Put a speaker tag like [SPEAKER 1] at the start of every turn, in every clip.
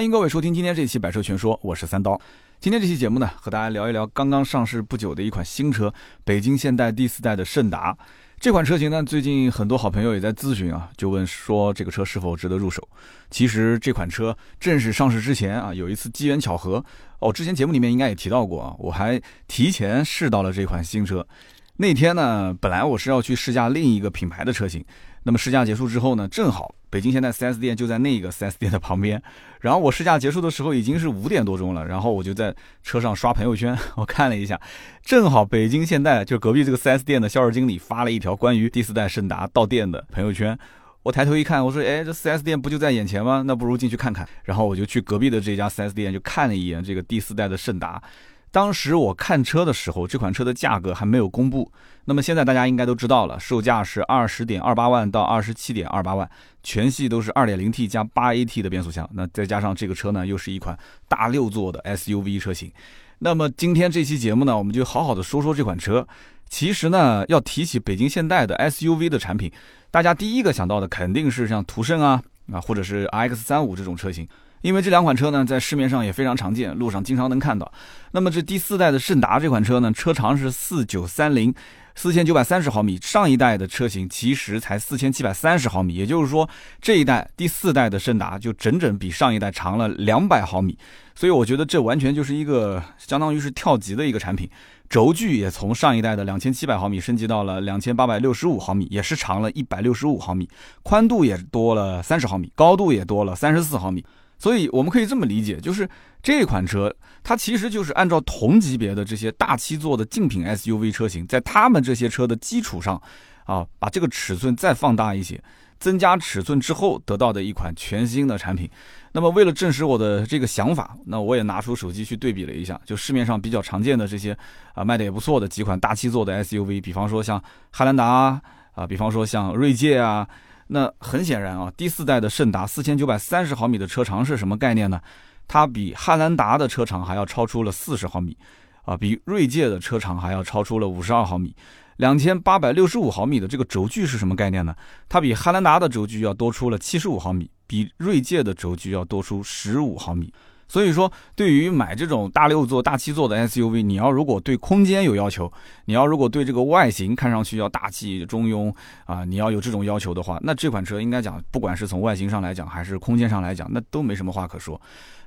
[SPEAKER 1] 欢迎各位收听今天这期《百车全说》，我是三刀。今天这期节目呢，和大家聊一聊刚刚上市不久的一款新车——北京现代第四代的胜达。这款车型呢，最近很多好朋友也在咨询啊，就问说这个车是否值得入手。其实这款车正式上市之前啊，有一次机缘巧合哦，之前节目里面应该也提到过啊，我还提前试到了这款新车。那天呢，本来我是要去试驾另一个品牌的车型。那么试驾结束之后呢，正好北京现代 4S 店就在那个 4S 店的旁边。然后我试驾结束的时候已经是五点多钟了，然后我就在车上刷朋友圈，我看了一下，正好北京现代就隔壁这个 4S 店的销售经理发了一条关于第四代胜达到店的朋友圈。我抬头一看，我说：“哎，这 4S 店不就在眼前吗？那不如进去看看。”然后我就去隔壁的这家 4S 店就看了一眼这个第四代的胜达。当时我看车的时候，这款车的价格还没有公布。那么现在大家应该都知道了，售价是二十点二八万到二十七点二八万，全系都是二点零 T 加八 AT 的变速箱。那再加上这个车呢，又是一款大六座的 SUV 车型。那么今天这期节目呢，我们就好好的说说这款车。其实呢，要提起北京现代的 SUV 的产品，大家第一个想到的肯定是像途胜啊啊，或者是 RX 三五这种车型。因为这两款车呢，在市面上也非常常见，路上经常能看到。那么这第四代的胜达这款车呢，车长是四九三零，四千九百三十毫米。上一代的车型其实才四千七百三十毫米，也就是说，这一代第四代的胜达就整整比上一代长了两百毫米。所以我觉得这完全就是一个相当于是跳级的一个产品。轴距也从上一代的两千七百毫米升级到了两千八百六十五毫米，也是长了一百六十五毫米，宽度也多了三十毫米，高度也多了三十四毫米。所以我们可以这么理解，就是这款车它其实就是按照同级别的这些大七座的竞品 SUV 车型，在他们这些车的基础上，啊，把这个尺寸再放大一些，增加尺寸之后得到的一款全新的产品。那么为了证实我的这个想法，那我也拿出手机去对比了一下，就市面上比较常见的这些啊卖的也不错的几款大七座的 SUV，比方说像汉兰达啊，比方说像锐界啊。那很显然啊，第四代的胜达四千九百三十毫米的车长是什么概念呢？它比汉兰达的车长还要超出了四十毫米，啊，比锐界的车长还要超出了五十二毫米。两千八百六十五毫米的这个轴距是什么概念呢？它比汉兰达的轴距要多出了七十五毫米，比锐界的轴距要多出十五毫米。所以说，对于买这种大六座、大七座的 SUV，你要如果对空间有要求，你要如果对这个外形看上去要大气中庸啊，你要有这种要求的话，那这款车应该讲，不管是从外形上来讲，还是空间上来讲，那都没什么话可说。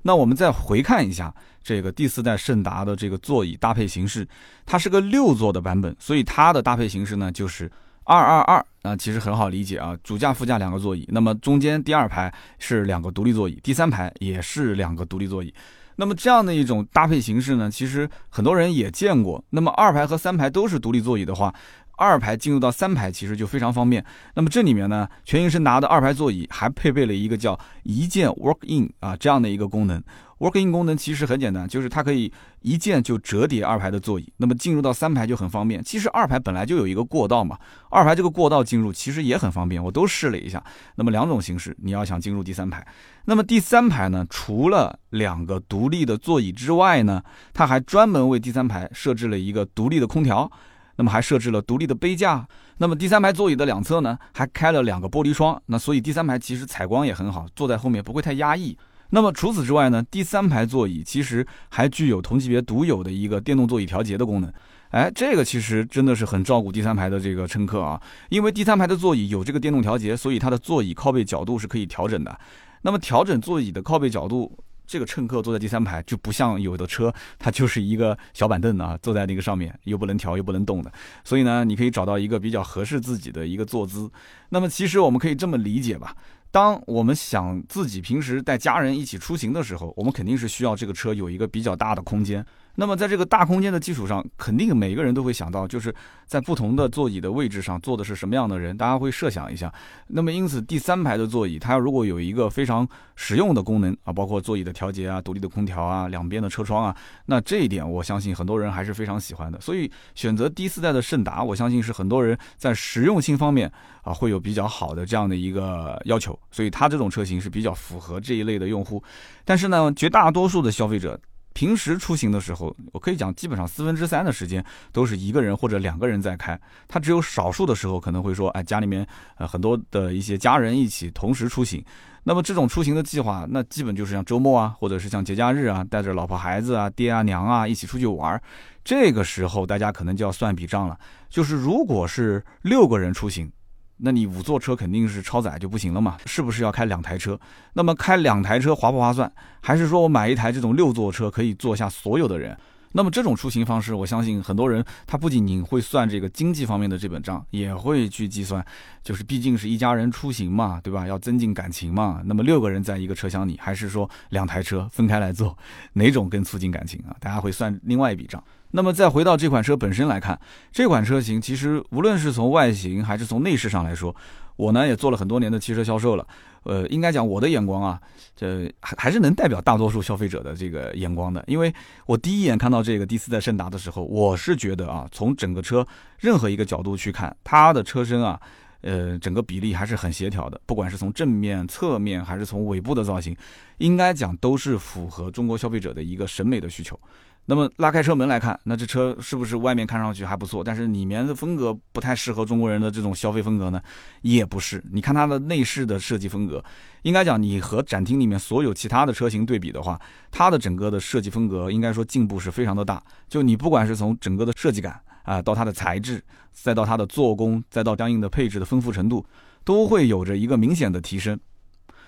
[SPEAKER 1] 那我们再回看一下这个第四代胜达的这个座椅搭配形式，它是个六座的版本，所以它的搭配形式呢就是。二二二啊，其实很好理解啊，主驾副驾两个座椅，那么中间第二排是两个独立座椅，第三排也是两个独立座椅。那么这样的一种搭配形式呢，其实很多人也见过。那么二排和三排都是独立座椅的话，二排进入到三排其实就非常方便。那么这里面呢，全英胜达的二排座椅还配备了一个叫一键 Work In 啊这样的一个功能。Work-in 功能其实很简单，就是它可以一键就折叠二排的座椅，那么进入到三排就很方便。其实二排本来就有一个过道嘛，二排这个过道进入其实也很方便，我都试了一下。那么两种形式，你要想进入第三排，那么第三排呢，除了两个独立的座椅之外呢，它还专门为第三排设置了一个独立的空调，那么还设置了独立的杯架。那么第三排座椅的两侧呢，还开了两个玻璃窗，那所以第三排其实采光也很好，坐在后面不会太压抑。那么除此之外呢，第三排座椅其实还具有同级别独有的一个电动座椅调节的功能。哎，这个其实真的是很照顾第三排的这个乘客啊，因为第三排的座椅有这个电动调节，所以它的座椅靠背角度是可以调整的。那么调整座椅的靠背角度，这个乘客坐在第三排就不像有的车，它就是一个小板凳啊，坐在那个上面又不能调又不能动的。所以呢，你可以找到一个比较合适自己的一个坐姿。那么其实我们可以这么理解吧。当我们想自己平时带家人一起出行的时候，我们肯定是需要这个车有一个比较大的空间。那么在这个大空间的基础上，肯定每个人都会想到，就是在不同的座椅的位置上坐的是什么样的人，大家会设想一下。那么因此，第三排的座椅，它如果有一个非常实用的功能啊，包括座椅的调节啊、独立的空调啊、两边的车窗啊，那这一点我相信很多人还是非常喜欢的。所以选择第四代的胜达，我相信是很多人在实用性方面啊会有比较好的这样的一个要求。所以它这种车型是比较符合这一类的用户。但是呢，绝大多数的消费者。平时出行的时候，我可以讲，基本上四分之三的时间都是一个人或者两个人在开。他只有少数的时候可能会说，哎，家里面呃很多的一些家人一起同时出行。那么这种出行的计划，那基本就是像周末啊，或者是像节假日啊，带着老婆孩子啊、爹啊娘啊一起出去玩。这个时候大家可能就要算笔账了，就是如果是六个人出行。那你五座车肯定是超载就不行了嘛？是不是要开两台车？那么开两台车划不划算？还是说我买一台这种六座车可以坐下所有的人？那么这种出行方式，我相信很多人他不仅仅会算这个经济方面的这本账，也会去计算，就是毕竟是一家人出行嘛，对吧？要增进感情嘛。那么六个人在一个车厢里，还是说两台车分开来坐，哪种更促进感情啊？大家会算另外一笔账。那么再回到这款车本身来看，这款车型其实无论是从外形还是从内饰上来说，我呢也做了很多年的汽车销售了，呃，应该讲我的眼光啊，这还还是能代表大多数消费者的这个眼光的。因为我第一眼看到这个第四代胜达的时候，我是觉得啊，从整个车任何一个角度去看，它的车身啊，呃，整个比例还是很协调的，不管是从正面、侧面还是从尾部的造型，应该讲都是符合中国消费者的一个审美的需求。那么拉开车门来看，那这车是不是外面看上去还不错，但是里面的风格不太适合中国人的这种消费风格呢？也不是。你看它的内饰的设计风格，应该讲你和展厅里面所有其他的车型对比的话，它的整个的设计风格应该说进步是非常的大。就你不管是从整个的设计感啊，到它的材质，再到它的做工，再到相应的配置的丰富程度，都会有着一个明显的提升。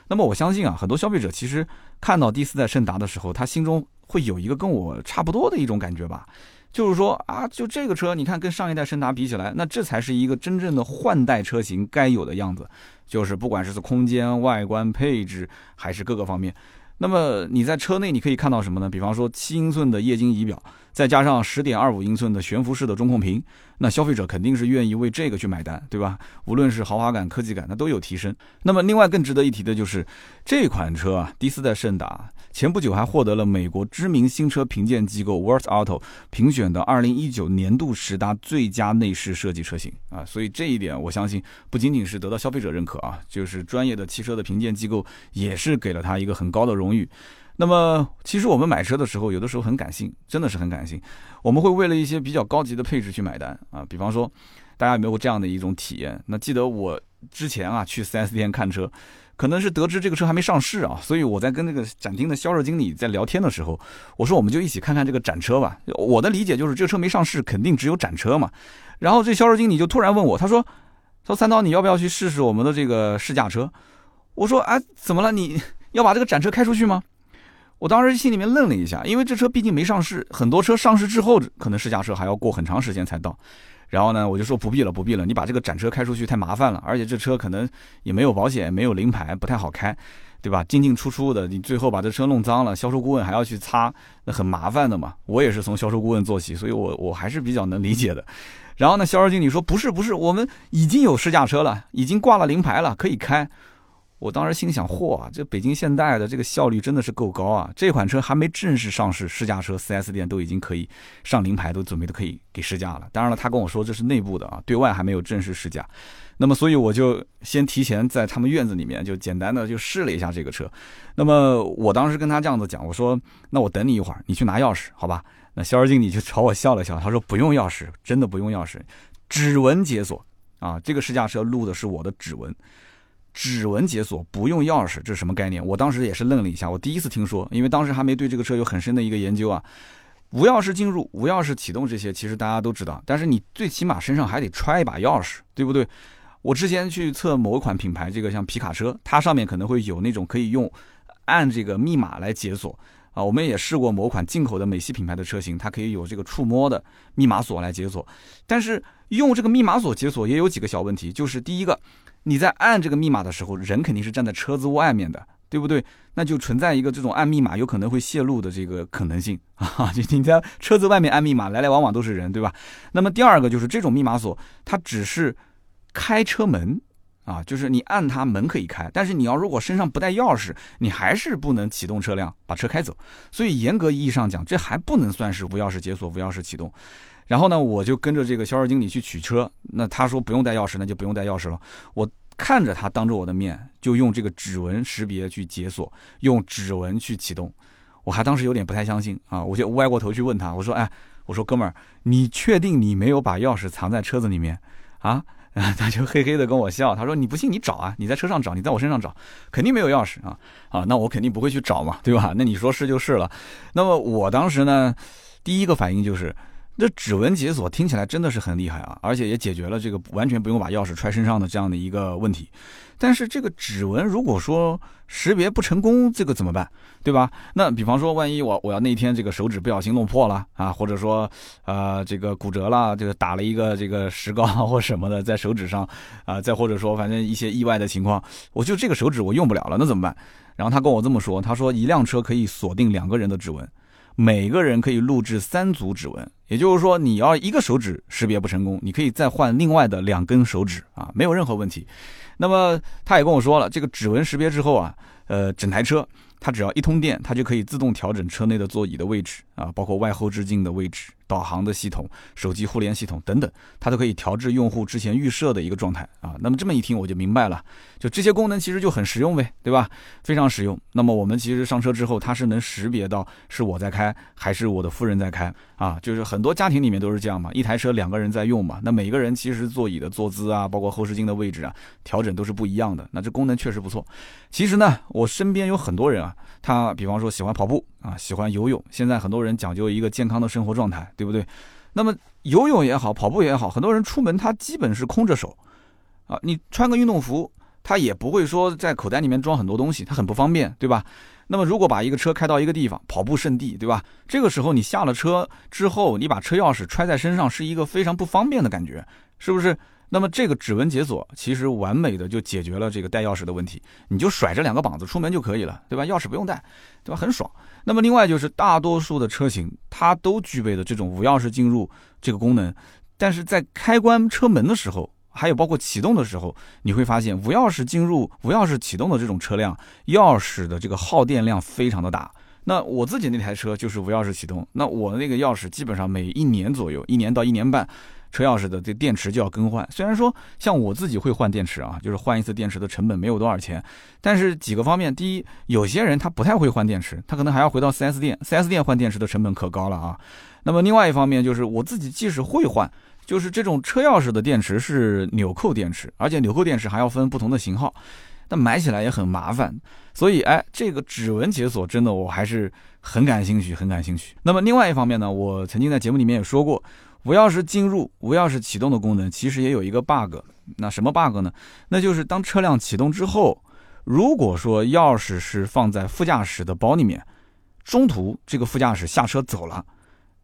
[SPEAKER 1] 那么我相信啊，很多消费者其实看到第四代胜达的时候，他心中。会有一个跟我差不多的一种感觉吧，就是说啊，就这个车，你看跟上一代胜达比起来，那这才是一个真正的换代车型该有的样子，就是不管是空间、外观、配置还是各个方面。那么你在车内你可以看到什么呢？比方说七英寸的液晶仪表，再加上十点二五英寸的悬浮式的中控屏，那消费者肯定是愿意为这个去买单，对吧？无论是豪华感、科技感，那都有提升。那么另外更值得一提的就是这款车啊，第四代胜达。前不久还获得了美国知名新车评鉴机构 Worth Auto 评选的2019年度十大最佳内饰设计车型啊，所以这一点我相信不仅仅是得到消费者认可啊，就是专业的汽车的评鉴机构也是给了他一个很高的荣誉。那么其实我们买车的时候，有的时候很感性，真的是很感性，我们会为了一些比较高级的配置去买单啊。比方说，大家有没有这样的一种体验？那记得我之前啊去 4S 店看车。可能是得知这个车还没上市啊，所以我在跟那个展厅的销售经理在聊天的时候，我说我们就一起看看这个展车吧。我的理解就是这个车没上市，肯定只有展车嘛。然后这销售经理就突然问我，他说：“他说三刀，你要不要去试试我们的这个试驾车？”我说：“哎，怎么了？你要把这个展车开出去吗？”我当时心里面愣了一下，因为这车毕竟没上市，很多车上市之后可能试驾车还要过很长时间才到。然后呢，我就说不必了，不必了，你把这个展车开出去太麻烦了，而且这车可能也没有保险，没有临牌，不太好开，对吧？进进出出的，你最后把这车弄脏了，销售顾问还要去擦，那很麻烦的嘛。我也是从销售顾问做起，所以我我还是比较能理解的。然后呢，销售经理说不是不是，我们已经有试驾车了，已经挂了临牌了，可以开。我当时心想，嚯，这北京现代的这个效率真的是够高啊！这款车还没正式上市，试驾车 4S 店都已经可以上临牌，都准备的可以给试驾了。当然了，他跟我说这是内部的啊，对外还没有正式试驾。那么，所以我就先提前在他们院子里面就简单的就试了一下这个车。那么我当时跟他这样子讲，我说：“那我等你一会儿，你去拿钥匙，好吧？”那销售经理就朝我笑了笑，他说：“不用钥匙，真的不用钥匙，指纹解锁啊！这个试驾车录的是我的指纹。”指纹解锁不用钥匙，这是什么概念？我当时也是愣了一下，我第一次听说，因为当时还没对这个车有很深的一个研究啊。无钥匙进入、无钥匙启动这些，其实大家都知道，但是你最起码身上还得揣一把钥匙，对不对？我之前去测某一款品牌，这个像皮卡车，它上面可能会有那种可以用按这个密码来解锁啊。我们也试过某款进口的美系品牌的车型，它可以有这个触摸的密码锁来解锁，但是用这个密码锁解锁也有几个小问题，就是第一个。你在按这个密码的时候，人肯定是站在车子外面的，对不对？那就存在一个这种按密码有可能会泄露的这个可能性 啊！就你在车子外面按密码，来来往往都是人，对吧？那么第二个就是这种密码锁，它只是开车门啊，就是你按它门可以开，但是你要如果身上不带钥匙，你还是不能启动车辆把车开走。所以严格意义上讲，这还不能算是无钥匙解锁、无钥匙启动。然后呢，我就跟着这个销售经理去取车。那他说不用带钥匙，那就不用带钥匙了。我看着他当着我的面就用这个指纹识别去解锁，用指纹去启动。我还当时有点不太相信啊，我就歪过头去问他，我说：“哎，我说哥们儿，你确定你没有把钥匙藏在车子里面啊？” 他就嘿嘿的跟我笑，他说：“你不信你找啊，你在车上找，你在我身上找，肯定没有钥匙啊啊！那我肯定不会去找嘛，对吧？那你说是就是了。那么我当时呢，第一个反应就是。”这指纹解锁听起来真的是很厉害啊，而且也解决了这个完全不用把钥匙揣身上的这样的一个问题。但是这个指纹如果说识别不成功，这个怎么办？对吧？那比方说，万一我我要那天这个手指不小心弄破了啊，或者说呃这个骨折了，这个打了一个这个石膏或什么的在手指上啊，再或者说反正一些意外的情况，我就这个手指我用不了了，那怎么办？然后他跟我这么说，他说一辆车可以锁定两个人的指纹。每个人可以录制三组指纹，也就是说，你要一个手指识别不成功，你可以再换另外的两根手指啊，没有任何问题。那么他也跟我说了，这个指纹识别之后啊，呃，整台车。它只要一通电，它就可以自动调整车内的座椅的位置啊，包括外后视镜的位置、导航的系统、手机互联系统等等，它都可以调至用户之前预设的一个状态啊。那么这么一听我就明白了，就这些功能其实就很实用呗，对吧？非常实用。那么我们其实上车之后，它是能识别到是我在开还是我的夫人在开啊？就是很多家庭里面都是这样嘛，一台车两个人在用嘛，那每个人其实座椅的坐姿啊，包括后视镜的位置啊，调整都是不一样的。那这功能确实不错。其实呢，我身边有很多人啊。他比方说喜欢跑步啊，喜欢游泳。现在很多人讲究一个健康的生活状态，对不对？那么游泳也好，跑步也好，很多人出门他基本是空着手啊。你穿个运动服，他也不会说在口袋里面装很多东西，他很不方便，对吧？那么如果把一个车开到一个地方，跑步圣地，对吧？这个时候你下了车之后，你把车钥匙揣在身上，是一个非常不方便的感觉，是不是？那么这个指纹解锁其实完美的就解决了这个带钥匙的问题，你就甩着两个膀子出门就可以了，对吧？钥匙不用带，对吧？很爽。那么另外就是大多数的车型它都具备的这种无钥匙进入这个功能，但是在开关车门的时候，还有包括启动的时候，你会发现无钥匙进入、无钥匙启动的这种车辆，钥匙的这个耗电量非常的大。那我自己那台车就是无钥匙启动，那我那个钥匙基本上每一年左右，一年到一年半。车钥匙的这电池就要更换，虽然说像我自己会换电池啊，就是换一次电池的成本没有多少钱，但是几个方面，第一，有些人他不太会换电池，他可能还要回到 4S 店，4S 店换电池的成本可高了啊。那么另外一方面就是我自己即使会换，就是这种车钥匙的电池是纽扣电池，而且纽扣电池还要分不同的型号，那买起来也很麻烦，所以哎，这个指纹解锁真的我还是很感兴趣，很感兴趣。那么另外一方面呢，我曾经在节目里面也说过。无钥匙进入、无钥匙启动的功能，其实也有一个 bug。那什么 bug 呢？那就是当车辆启动之后，如果说钥匙是放在副驾驶的包里面，中途这个副驾驶下车走了，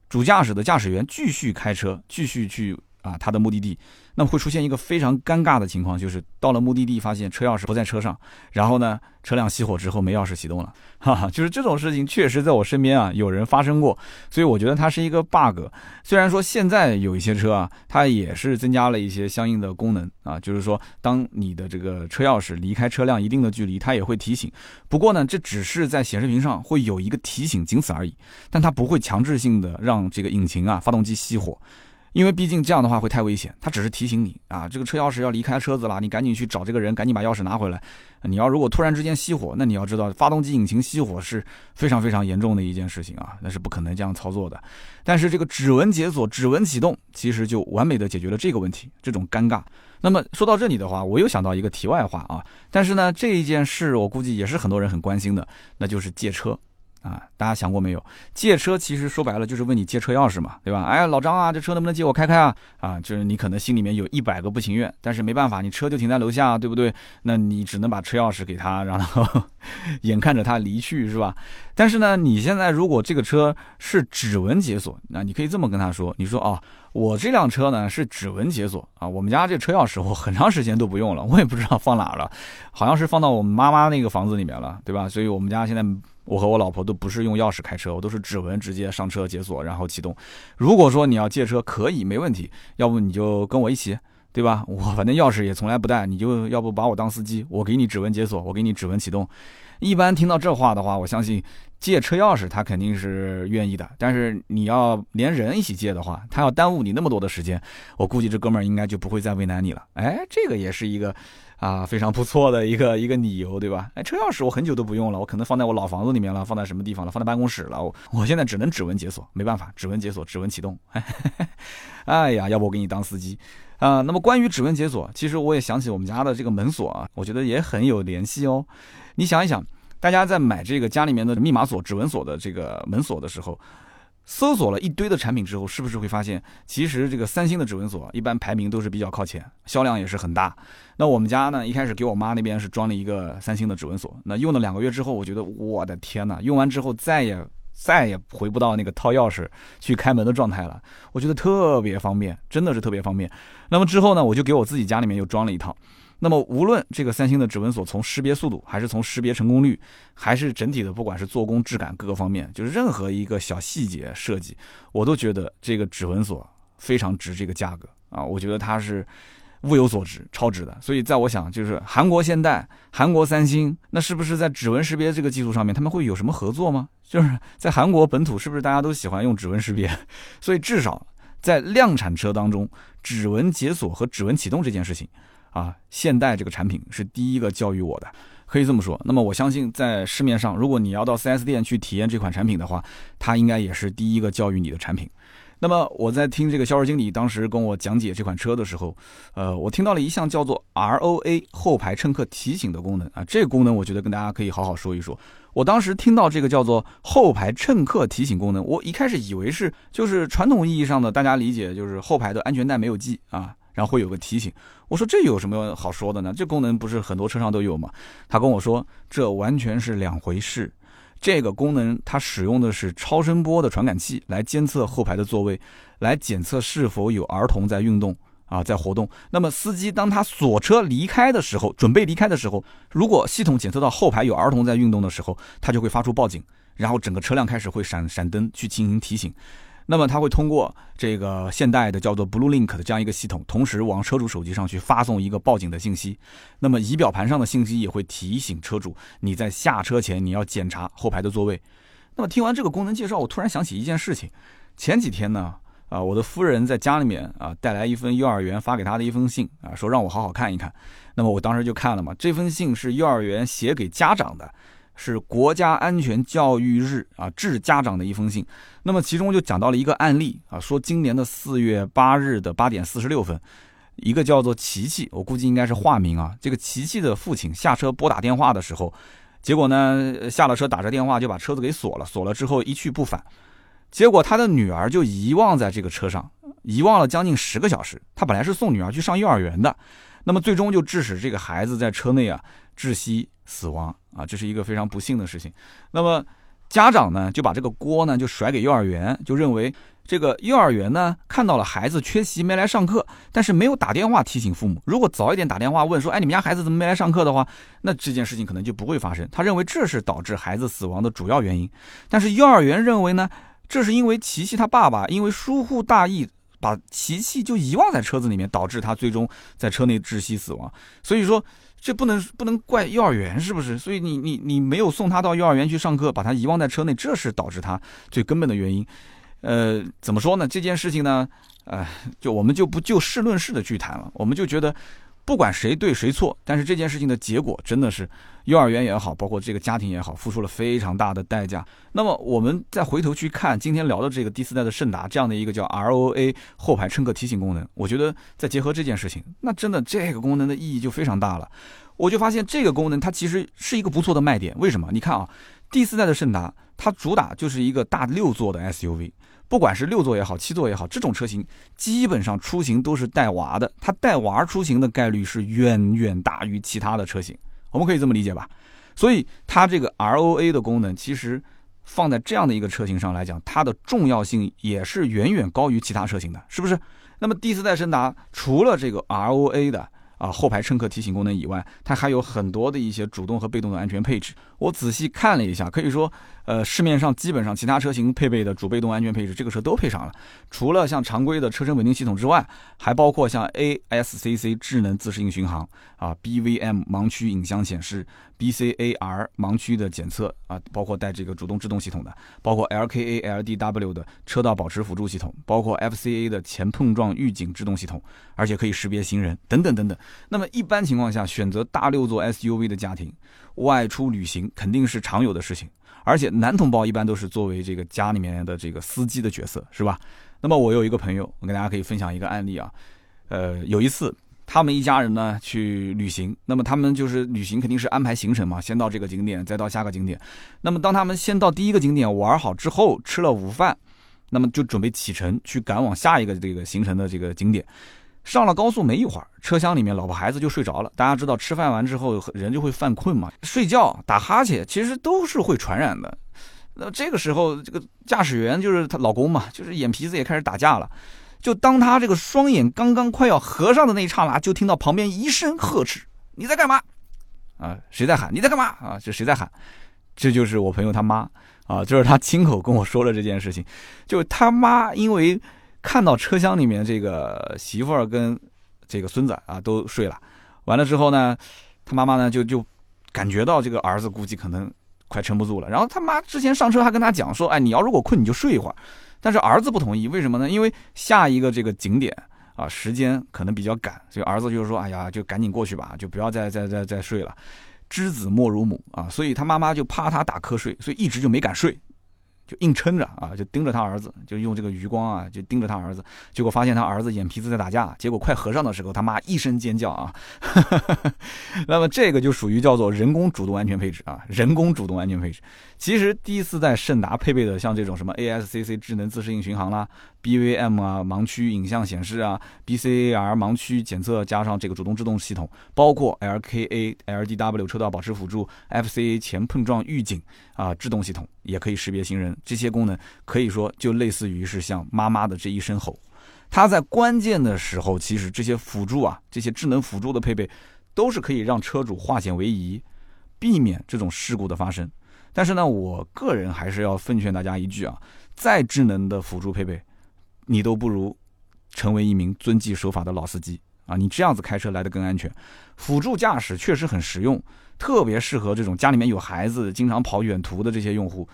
[SPEAKER 1] 主驾驶的驾驶员继续开车，继续去啊他的目的地。那么会出现一个非常尴尬的情况，就是到了目的地发现车钥匙不在车上，然后呢，车辆熄火之后没钥匙启动了，哈哈，就是这种事情确实在我身边啊有人发生过，所以我觉得它是一个 bug。虽然说现在有一些车啊，它也是增加了一些相应的功能啊，就是说当你的这个车钥匙离开车辆一定的距离，它也会提醒。不过呢，这只是在显示屏上会有一个提醒，仅此而已，但它不会强制性的让这个引擎啊发动机熄火。因为毕竟这样的话会太危险，他只是提醒你啊，这个车钥匙要离开车子了，你赶紧去找这个人，赶紧把钥匙拿回来。你要如果突然之间熄火，那你要知道，发动机引擎熄火是非常非常严重的一件事情啊，那是不可能这样操作的。但是这个指纹解锁、指纹启动，其实就完美的解决了这个问题，这种尴尬。那么说到这里的话，我又想到一个题外话啊，但是呢，这一件事我估计也是很多人很关心的，那就是借车。啊，大家想过没有？借车其实说白了就是问你借车钥匙嘛，对吧？哎，老张啊，这车能不能借我开开啊？啊，就是你可能心里面有一百个不情愿，但是没办法，你车就停在楼下，对不对？那你只能把车钥匙给他，然后 眼看着他离去，是吧？但是呢，你现在如果这个车是指纹解锁，那你可以这么跟他说，你说啊，我这辆车呢是指纹解锁啊，我们家这车钥匙我很长时间都不用了，我也不知道放哪了，好像是放到我们妈妈那个房子里面了，对吧？所以我们家现在。我和我老婆都不是用钥匙开车，我都是指纹直接上车解锁，然后启动。如果说你要借车，可以没问题，要不你就跟我一起，对吧？我反正钥匙也从来不带，你就要不把我当司机，我给你指纹解锁，我给你指纹启动。一般听到这话的话，我相信借车钥匙他肯定是愿意的，但是你要连人一起借的话，他要耽误你那么多的时间，我估计这哥们儿应该就不会再为难你了。哎，这个也是一个啊非常不错的一个一个理由，对吧？哎，车钥匙我很久都不用了，我可能放在我老房子里面了，放在什么地方了？放在办公室了。我我现在只能指纹解锁，没办法，指纹解锁，指纹启动。哎呀，要不我给你当司机。啊，那么关于指纹解锁，其实我也想起我们家的这个门锁啊，我觉得也很有联系哦。你想一想，大家在买这个家里面的密码锁、指纹锁的这个门锁的时候，搜索了一堆的产品之后，是不是会发现，其实这个三星的指纹锁一般排名都是比较靠前，销量也是很大。那我们家呢，一开始给我妈那边是装了一个三星的指纹锁，那用了两个月之后，我觉得我的天呐，用完之后再也。再也回不到那个掏钥匙去开门的状态了，我觉得特别方便，真的是特别方便。那么之后呢，我就给我自己家里面又装了一套。那么无论这个三星的指纹锁从识别速度，还是从识别成功率，还是整体的不管是做工质感各个方面，就是任何一个小细节设计，我都觉得这个指纹锁非常值这个价格啊！我觉得它是。物有所值，超值的。所以在我想，就是韩国现代、韩国三星，那是不是在指纹识别这个技术上面，他们会有什么合作吗？就是在韩国本土，是不是大家都喜欢用指纹识别？所以至少在量产车当中，指纹解锁和指纹启动这件事情，啊，现代这个产品是第一个教育我的，可以这么说。那么我相信，在市面上，如果你要到 4S 店去体验这款产品的话，它应该也是第一个教育你的产品。那么我在听这个销售经理当时跟我讲解这款车的时候，呃，我听到了一项叫做 ROA 后排乘客提醒的功能啊，这个功能我觉得跟大家可以好好说一说。我当时听到这个叫做后排乘客提醒功能，我一开始以为是就是传统意义上的大家理解就是后排的安全带没有系啊，然后会有个提醒。我说这有什么好说的呢？这功能不是很多车上都有吗？他跟我说这完全是两回事。这个功能它使用的是超声波的传感器来监测后排的座位，来检测是否有儿童在运动啊，在活动。那么司机当他锁车离开的时候，准备离开的时候，如果系统检测到后排有儿童在运动的时候，他就会发出报警，然后整个车辆开始会闪闪灯去进行提醒。那么它会通过这个现代的叫做 Blue Link 的这样一个系统，同时往车主手机上去发送一个报警的信息。那么仪表盘上的信息也会提醒车主，你在下车前你要检查后排的座位。那么听完这个功能介绍，我突然想起一件事情。前几天呢，啊，我的夫人在家里面啊带来一封幼儿园发给她的一封信啊，说让我好好看一看。那么我当时就看了嘛，这封信是幼儿园写给家长的。是国家安全教育日啊，致家长的一封信。那么其中就讲到了一个案例啊，说今年的四月八日的八点四十六分，一个叫做琪琪，我估计应该是化名啊。这个琪琪的父亲下车拨打电话的时候，结果呢下了车打着电话就把车子给锁了，锁了之后一去不返。结果他的女儿就遗忘在这个车上，遗忘了将近十个小时。他本来是送女儿去上幼儿园的，那么最终就致使这个孩子在车内啊窒息死亡。啊，这是一个非常不幸的事情。那么家长呢，就把这个锅呢就甩给幼儿园，就认为这个幼儿园呢看到了孩子缺席没来上课，但是没有打电话提醒父母。如果早一点打电话问说，哎，你们家孩子怎么没来上课的话，那这件事情可能就不会发生。他认为这是导致孩子死亡的主要原因。但是幼儿园认为呢，这是因为琪琪他爸爸因为疏忽大意，把琪琪就遗忘在车子里面，导致他最终在车内窒息死亡。所以说。这不能不能怪幼儿园是不是？所以你你你没有送他到幼儿园去上课，把他遗忘在车内，这是导致他最根本的原因。呃，怎么说呢？这件事情呢，呃，就我们就不就事论事的去谈了，我们就觉得。不管谁对谁错，但是这件事情的结果真的是，幼儿园也好，包括这个家庭也好，付出了非常大的代价。那么我们再回头去看今天聊的这个第四代的胜达这样的一个叫 ROA 后排乘客提醒功能，我觉得再结合这件事情，那真的这个功能的意义就非常大了。我就发现这个功能它其实是一个不错的卖点。为什么？你看啊，第四代的胜达它主打就是一个大六座的 SUV。不管是六座也好，七座也好，这种车型基本上出行都是带娃的，它带娃出行的概率是远远大于其他的车型，我们可以这么理解吧？所以它这个 ROA 的功能，其实放在这样的一个车型上来讲，它的重要性也是远远高于其他车型的，是不是？那么第四代胜达除了这个 ROA 的啊后排乘客提醒功能以外，它还有很多的一些主动和被动的安全配置。我仔细看了一下，可以说，呃，市面上基本上其他车型配备的主被动安全配置，这个车都配上了。除了像常规的车身稳定系统之外，还包括像 ASCC 智能自适应巡航啊，BVM 盲区影像显示，BCAR 盲区的检测啊，包括带这个主动制动系统的，包括 LKA LDW 的车道保持辅助系统，包括 FCA 的前碰撞预警制动系统，而且可以识别行人等等等等。那么一般情况下，选择大六座 SUV 的家庭。外出旅行肯定是常有的事情，而且男同胞一般都是作为这个家里面的这个司机的角色，是吧？那么我有一个朋友，我跟大家可以分享一个案例啊。呃，有一次他们一家人呢去旅行，那么他们就是旅行肯定是安排行程嘛，先到这个景点，再到下个景点。那么当他们先到第一个景点玩好之后，吃了午饭，那么就准备启程去赶往下一个这个行程的这个景点。上了高速没一会儿，车厢里面老婆孩子就睡着了。大家知道，吃饭完之后人就会犯困嘛，睡觉、打哈欠，其实都是会传染的。那这个时候，这个驾驶员就是她老公嘛，就是眼皮子也开始打架了。就当他这个双眼刚刚快要合上的那一刹那，就听到旁边一声呵斥：“你在干嘛？”啊，谁在喊？你在干嘛？啊，这谁在喊？这就是我朋友他妈啊，就是他亲口跟我说了这件事情，就他妈因为。看到车厢里面这个媳妇儿跟这个孙子啊都睡了，完了之后呢，他妈妈呢就就感觉到这个儿子估计可能快撑不住了。然后他妈之前上车还跟他讲说，哎，你要如果困你就睡一会儿。但是儿子不同意，为什么呢？因为下一个这个景点啊时间可能比较赶，所以儿子就是说，哎呀，就赶紧过去吧，就不要再再再再睡了。知子莫如母啊，所以他妈妈就怕他打瞌睡，所以一直就没敢睡。就硬撑着啊，就盯着他儿子，就用这个余光啊，就盯着他儿子。结果发现他儿子眼皮子在打架。结果快合上的时候，他妈一声尖叫啊！那么这个就属于叫做人工主动安全配置啊，人工主动安全配置。其实第一次在胜达配备的像这种什么 ASCC 智能自适应巡航啦。BVM 啊，盲区影像显示啊，BCAR 盲区检测加上这个主动制动系统，包括 LKA LDW 车道保持辅助，FCA 前碰撞预警啊，制动系统也可以识别行人，这些功能可以说就类似于是像妈妈的这一声吼，它在关键的时候，其实这些辅助啊，这些智能辅助的配备，都是可以让车主化险为夷，避免这种事故的发生。但是呢，我个人还是要奉劝大家一句啊，再智能的辅助配备。你都不如成为一名遵纪守法的老司机啊！你这样子开车来的更安全。辅助驾驶确实很实用，特别适合这种家里面有孩子、经常跑远途的这些用户。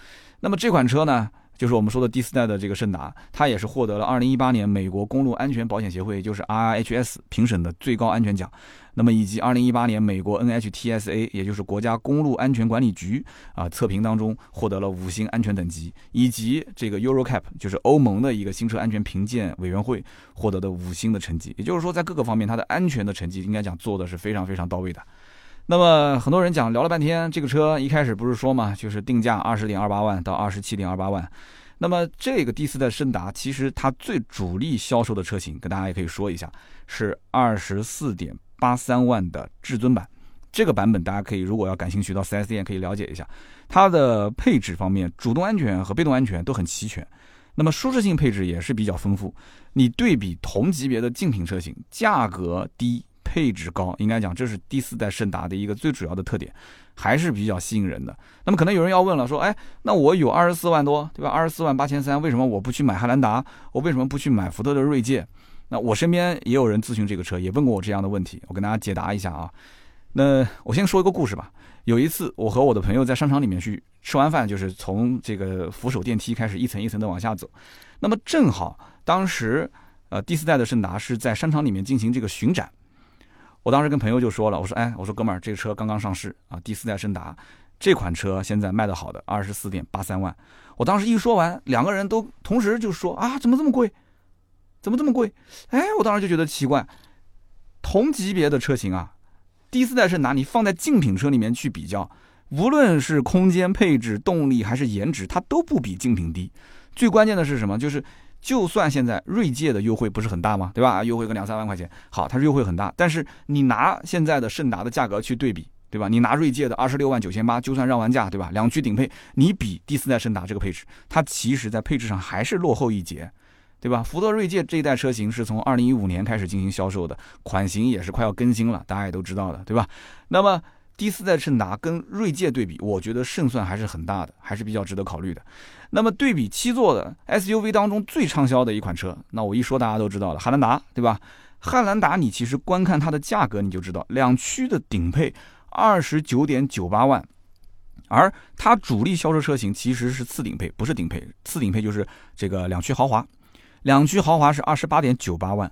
[SPEAKER 1] 那么这款车呢？就是我们说的第四代的这个胜达，它也是获得了二零一八年美国公路安全保险协会，就是 RRHS 评审的最高安全奖。那么以及二零一八年美国 NHTSA，也就是国家公路安全管理局啊测评当中获得了五星安全等级，以及这个 EuroCap，就是欧盟的一个新车安全评鉴委员会获得的五星的成绩。也就是说，在各个方面，它的安全的成绩应该讲做的是非常非常到位的。那么很多人讲聊了半天，这个车一开始不是说嘛，就是定价二十点二八万到二十七点二八万。那么这个第四代胜达，其实它最主力销售的车型，跟大家也可以说一下，是二十四点八三万的至尊版。这个版本大家可以如果要感兴趣，到 4S 店可以了解一下。它的配置方面，主动安全和被动安全都很齐全。那么舒适性配置也是比较丰富。你对比同级别的竞品车型，价格低。配置高，应该讲这是第四代胜达的一个最主要的特点，还是比较吸引人的。那么可能有人要问了，说，哎，那我有二十四万多，对吧？二十四万八千三，为什么我不去买汉兰达？我为什么不去买福特的锐界？那我身边也有人咨询这个车，也问过我这样的问题，我跟大家解答一下啊。那我先说一个故事吧。有一次，我和我的朋友在商场里面去吃完饭，就是从这个扶手电梯开始一层一层的往下走。那么正好当时，呃，第四代的胜达是在商场里面进行这个巡展。我当时跟朋友就说了，我说，哎，我说哥们儿，这个车刚刚上市啊，第四代胜达，这款车现在卖的好的二十四点八三万。我当时一说完，两个人都同时就说啊，怎么这么贵？怎么这么贵？哎，我当时就觉得奇怪，同级别的车型啊，第四代胜达你放在竞品车里面去比较，无论是空间配置、动力还是颜值，它都不比竞品低。最关键的是什么？就是。就算现在锐界的优惠不是很大吗？对吧？优惠个两三万块钱，好，它是优惠很大。但是你拿现在的胜达的价格去对比，对吧？你拿锐界的二十六万九千八，就算让完价，对吧？两驱顶配，你比第四代胜达这个配置，它其实在配置上还是落后一截，对吧？福特锐界这一代车型是从二零一五年开始进行销售的，款型也是快要更新了，大家也都知道的，对吧？那么第四代胜达跟锐界对比，我觉得胜算还是很大的，还是比较值得考虑的。那么对比七座的 SUV 当中最畅销的一款车，那我一说大家都知道了，汉兰达，对吧？汉兰达你其实观看它的价格你就知道，两驱的顶配二十九点九八万，而它主力销售车型其实是次顶配，不是顶配，次顶配就是这个两驱豪华，两驱豪华是二十八点九八万。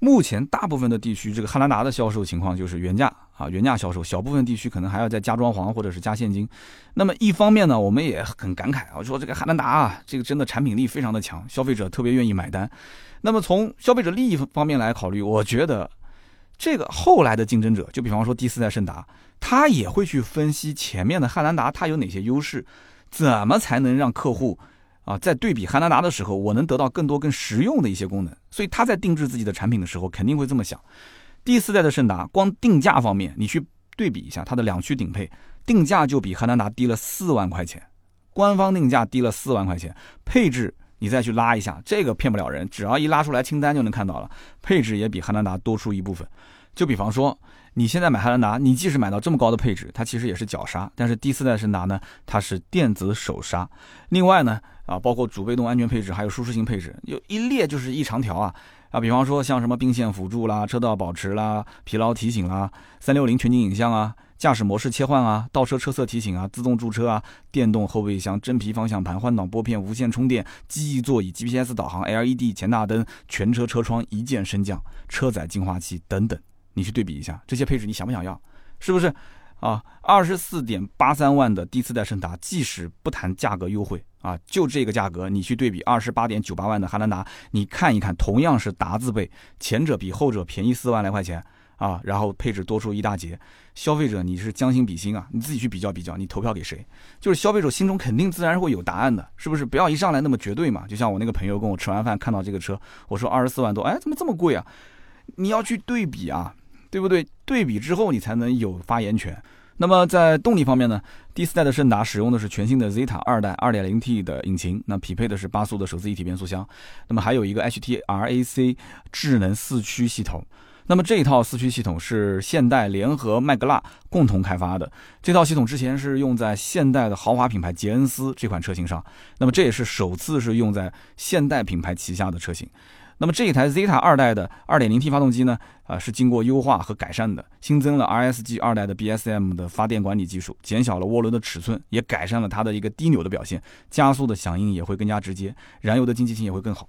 [SPEAKER 1] 目前大部分的地区，这个汉兰达的销售情况就是原价啊，原价销售。小部分地区可能还要再加装潢或者是加现金。那么一方面呢，我们也很感慨啊，说这个汉兰达啊，这个真的产品力非常的强，消费者特别愿意买单。那么从消费者利益方面来考虑，我觉得这个后来的竞争者，就比方说第四代胜达，他也会去分析前面的汉兰达它有哪些优势，怎么才能让客户。啊，在对比汉兰达的时候，我能得到更多更实用的一些功能，所以他在定制自己的产品的时候肯定会这么想。第四代的胜达，光定价方面，你去对比一下，它的两驱顶配定价就比汉兰达低了四万块钱，官方定价低了四万块钱，配置你再去拉一下，这个骗不了人，只要一拉出来清单就能看到了，配置也比汉兰达多出一部分。就比方说，你现在买汉兰达，你即使买到这么高的配置，它其实也是脚刹，但是第四代胜达呢，它是电子手刹，另外呢。啊，包括主被动安全配置，还有舒适性配置，有一列就是一长条啊啊！比方说像什么并线辅助啦、车道保持啦、疲劳提醒啦、三六零全景影像啊、驾驶模式切换啊、倒车车侧提醒啊、自动驻车啊、电动后备箱、真皮方向盘、换挡拨片、无线充电、记忆座椅、GPS 导航、LED 前大灯、全车车窗一键升降、车载净化器等等，你去对比一下这些配置，你想不想要？是不是？啊，二十四点八三万的第四代胜达，即使不谈价格优惠啊，就这个价格，你去对比二十八点九八万的汉兰达，你看一看，同样是达字辈，前者比后者便宜四万来块钱啊，然后配置多出一大截，消费者你是将心比心啊，你自己去比较比较，你投票给谁？就是消费者心中肯定自然会有答案的，是不是？不要一上来那么绝对嘛。就像我那个朋友跟我吃完饭看到这个车，我说二十四万多，哎，怎么这么贵啊？你要去对比啊。对不对？对比之后，你才能有发言权。那么在动力方面呢？第四代的胜达使用的是全新的 Zeta 二代 2.0T 的引擎，那匹配的是八速的手自一体变速箱。那么还有一个 HTRAC 智能四驱系统。那么这套四驱系统是现代联合麦格纳共同开发的。这套系统之前是用在现代的豪华品牌捷恩斯这款车型上。那么这也是首次是用在现代品牌旗下的车型。那么这一台 Zeta 二代的 2.0T 发动机呢，啊是经过优化和改善的，新增了 RSG 二代的 BSM 的发电管理技术，减小了涡轮的尺寸，也改善了它的一个低扭的表现，加速的响应也会更加直接，燃油的经济性也会更好。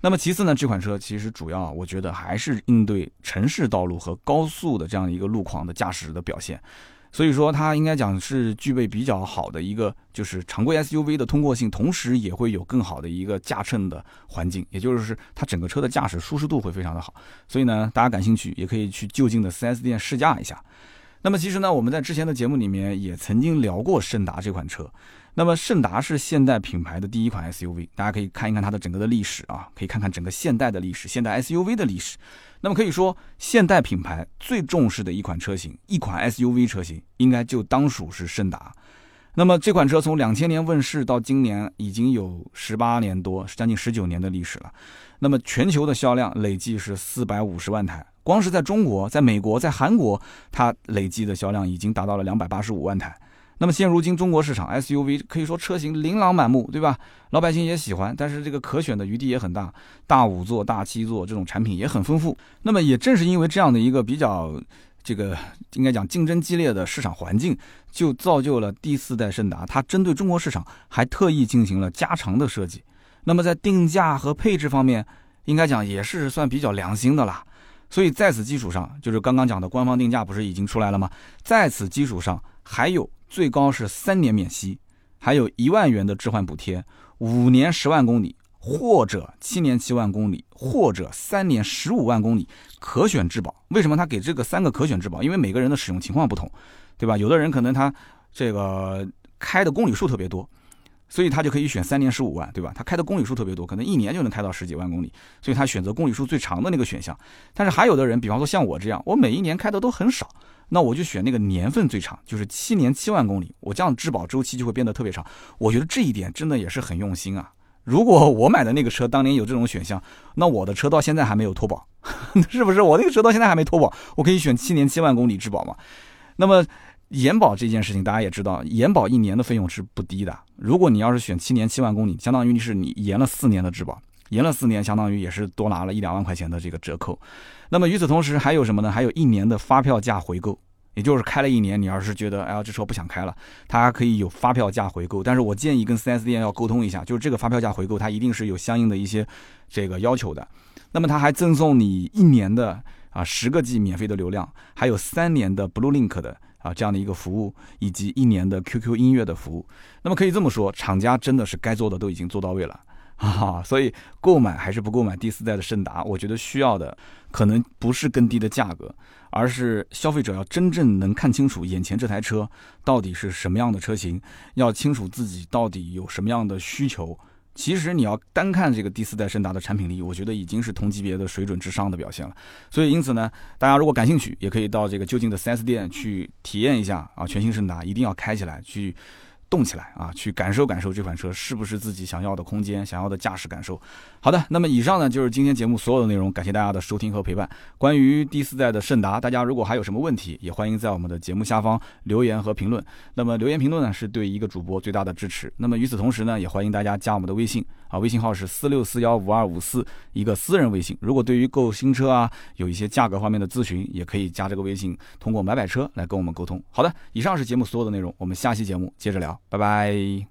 [SPEAKER 1] 那么其次呢，这款车其实主要我觉得还是应对城市道路和高速的这样一个路况的驾驶的表现。所以说，它应该讲是具备比较好的一个，就是常规 SUV 的通过性，同时也会有更好的一个驾乘的环境，也就是它整个车的驾驶舒适度会非常的好。所以呢，大家感兴趣也可以去就近的 4S 店试驾一下。那么其实呢，我们在之前的节目里面也曾经聊过胜达这款车。那么胜达是现代品牌的第一款 SUV，大家可以看一看它的整个的历史啊，可以看看整个现代的历史，现代 SUV 的历史。那么可以说，现代品牌最重视的一款车型，一款 SUV 车型，应该就当属是胜达。那么这款车从两千年问世到今年，已经有十八年多，将近十九年的历史了。那么全球的销量累计是四百五十万台，光是在中国、在美国、在韩国，它累计的销量已经达到了两百八十五万台。那么现如今中国市场 SUV 可以说车型琳琅满目，对吧？老百姓也喜欢，但是这个可选的余地也很大，大五座、大七座这种产品也很丰富。那么也正是因为这样的一个比较这个应该讲竞争激烈的市场环境，就造就了第四代胜达，它针对中国市场还特意进行了加长的设计。那么在定价和配置方面，应该讲也是算比较良心的啦。所以在此基础上，就是刚刚讲的官方定价不是已经出来了吗？在此基础上还有。最高是三年免息，还有一万元的置换补贴，五年十万公里，或者七年七万公里，或者三年十五万公里可选质保。为什么他给这个三个可选质保？因为每个人的使用情况不同，对吧？有的人可能他这个开的公里数特别多，所以他就可以选三年十五万，对吧？他开的公里数特别多，可能一年就能开到十几万公里，所以他选择公里数最长的那个选项。但是还有的人，比方说像我这样，我每一年开的都很少。那我就选那个年份最长，就是七年七万公里，我这样质保周期就会变得特别长。我觉得这一点真的也是很用心啊。如果我买的那个车当年有这种选项，那我的车到现在还没有脱保，是不是？我那个车到现在还没脱保，我可以选七年七万公里质保嘛？那么延保这件事情，大家也知道，延保一年的费用是不低的。如果你要是选七年七万公里，相当于你是你延了四年的质保，延了四年，相当于也是多拿了一两万块钱的这个折扣。那么与此同时还有什么呢？还有一年的发票价回购，也就是开了一年，你要是觉得哎呀这车不想开了，它还可以有发票价回购。但是我建议跟 4S 店要沟通一下，就是这个发票价回购它一定是有相应的一些这个要求的。那么它还赠送你一年的啊十个 G 免费的流量，还有三年的 Blue Link 的。啊，这样的一个服务，以及一年的 QQ 音乐的服务，那么可以这么说，厂家真的是该做的都已经做到位了啊。所以购买还是不购买第四代的胜达，我觉得需要的可能不是更低的价格，而是消费者要真正能看清楚眼前这台车到底是什么样的车型，要清楚自己到底有什么样的需求。其实你要单看这个第四代胜达的产品力，我觉得已经是同级别的水准之上的表现了。所以因此呢，大家如果感兴趣，也可以到这个就近的 4S 店去体验一下啊，全新胜达一定要开起来去。动起来啊，去感受感受这款车是不是自己想要的空间、想要的驾驶感受。好的，那么以上呢就是今天节目所有的内容，感谢大家的收听和陪伴。关于第四代的胜达，大家如果还有什么问题，也欢迎在我们的节目下方留言和评论。那么留言评论呢，是对一个主播最大的支持。那么与此同时呢，也欢迎大家加我们的微信啊，微信号是四六四幺五二五四，一个私人微信。如果对于购新车啊，有一些价格方面的咨询，也可以加这个微信，通过买买车来跟我们沟通。好的，以上是节目所有的内容，我们下期节目接着聊。拜拜。